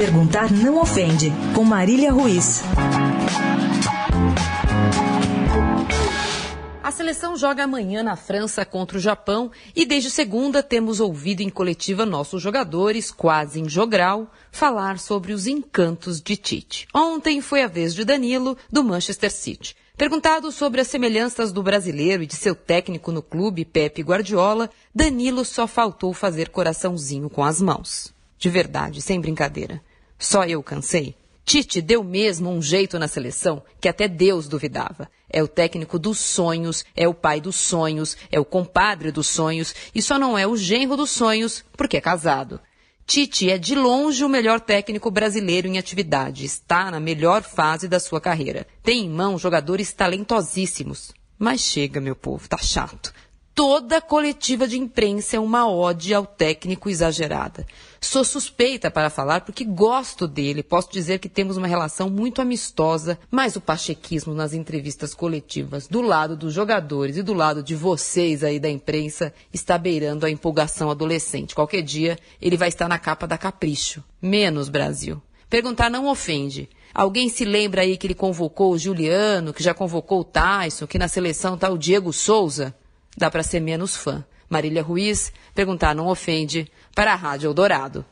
Perguntar não ofende, com Marília Ruiz. A seleção joga amanhã na França contra o Japão e desde segunda temos ouvido em coletiva nossos jogadores, quase em jogral, falar sobre os encantos de Tite. Ontem foi a vez de Danilo, do Manchester City. Perguntado sobre as semelhanças do brasileiro e de seu técnico no clube, Pepe Guardiola, Danilo só faltou fazer coraçãozinho com as mãos. De verdade, sem brincadeira. Só eu cansei? Tite deu mesmo um jeito na seleção que até Deus duvidava. É o técnico dos sonhos, é o pai dos sonhos, é o compadre dos sonhos e só não é o genro dos sonhos porque é casado. Tite é de longe o melhor técnico brasileiro em atividade, está na melhor fase da sua carreira. Tem em mão jogadores talentosíssimos. Mas chega, meu povo, tá chato toda coletiva de imprensa é uma ode ao técnico exagerada. Sou suspeita para falar porque gosto dele, posso dizer que temos uma relação muito amistosa, mas o pachequismo nas entrevistas coletivas, do lado dos jogadores e do lado de vocês aí da imprensa, está beirando a empolgação adolescente. Qualquer dia ele vai estar na capa da Capricho. Menos Brasil. Perguntar não ofende. Alguém se lembra aí que ele convocou o Juliano, que já convocou o Tyson, que na seleção está o Diego Souza? Dá para ser menos fã. Marília Ruiz, perguntar não ofende, para a Rádio Eldorado.